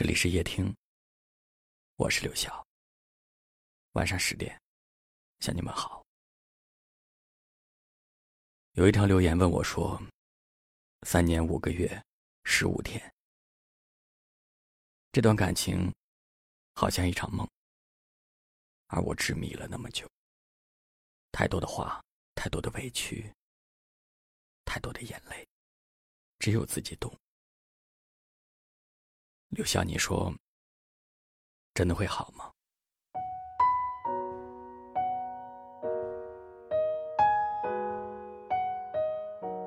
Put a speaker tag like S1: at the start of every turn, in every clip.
S1: 这里是夜听，我是刘晓。晚上十点，向你们好。有一条留言问我说：“三年五个月，十五天，这段感情好像一场梦，而我执迷了那么久。太多的话，太多的委屈，太多的眼泪，只有自己懂。”刘晓，你说，真的会好吗？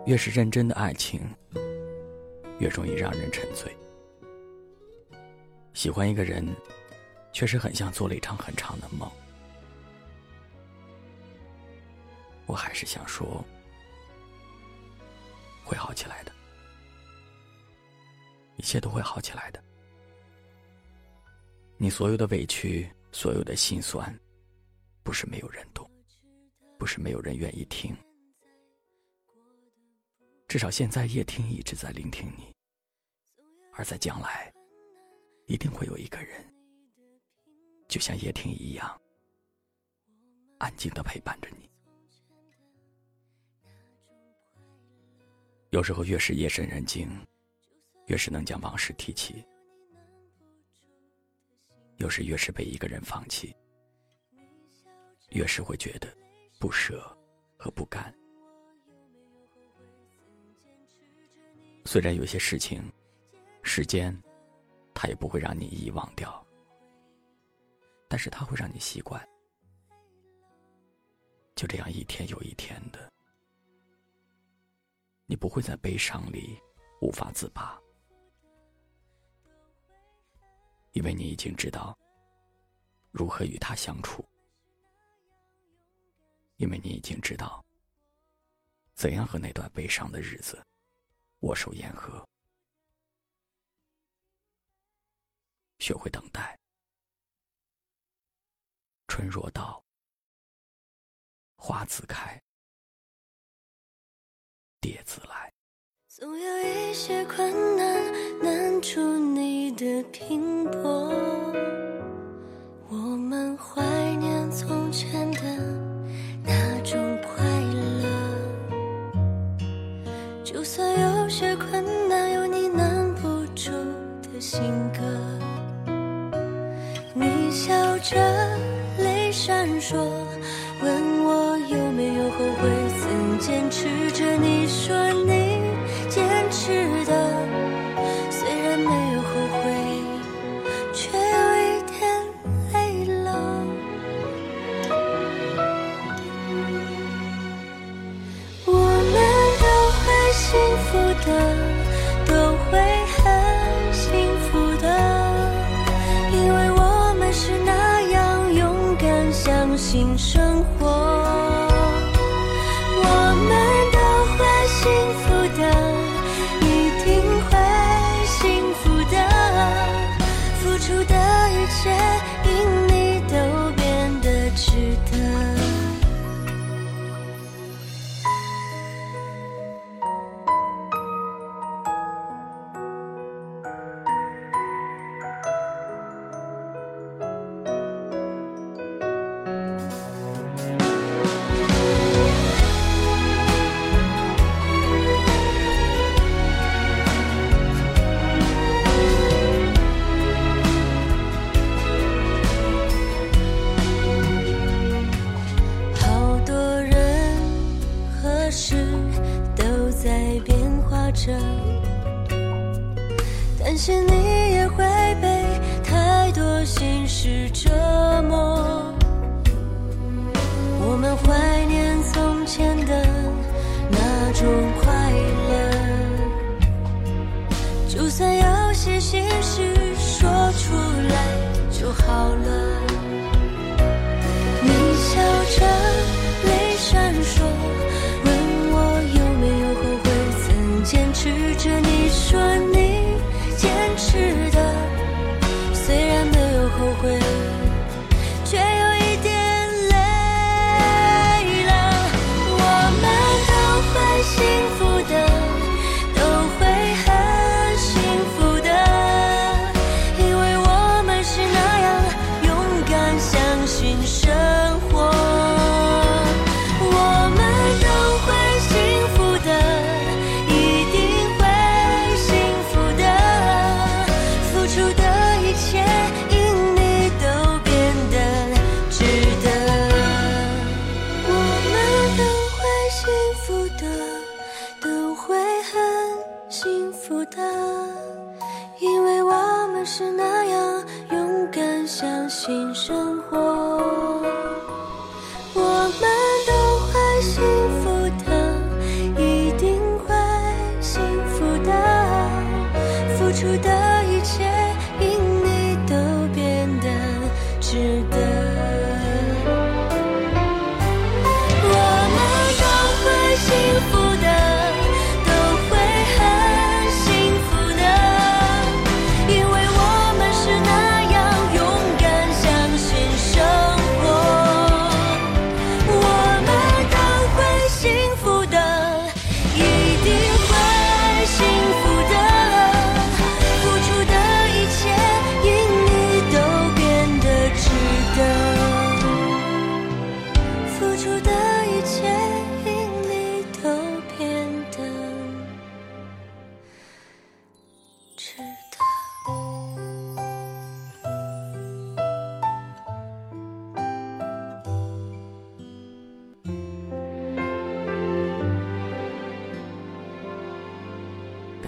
S1: 越是认真的爱情，越容易让人沉醉。喜欢一个人，确实很像做了一场很长的梦。我还是想说，会好起来的，一切都会好起来的。你所有的委屈，所有的心酸，不是没有人懂，不是没有人愿意听。至少现在叶听一直在聆听你，而在将来，一定会有一个人，就像叶听一样，安静的陪伴着你。有时候越是夜深人静，越是能将往事提起。有时越是被一个人放弃，越是会觉得不舍和不甘。虽然有些事情，时间，它也不会让你遗忘掉，但是它会让你习惯。就这样一天又一天的，你不会在悲伤里无法自拔。因为你已经知道如何与他相处，因为你已经知道怎样和那段悲伤的日子握手言和，学会等待。春若到，花自开，蝶自来。
S2: 总有一些困难难住你的拼搏，我们怀念从前的那种快乐。就算有些困难有你难不住的性格，你笑着泪闪烁，问我有没有后悔曾坚持。着，感谢你着你福的都会很幸福的因为我们是那样勇敢相信生活。我们都会幸福
S1: 感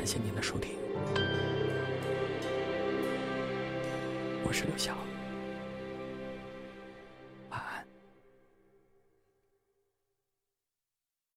S1: 谢您的收听，我是刘晓。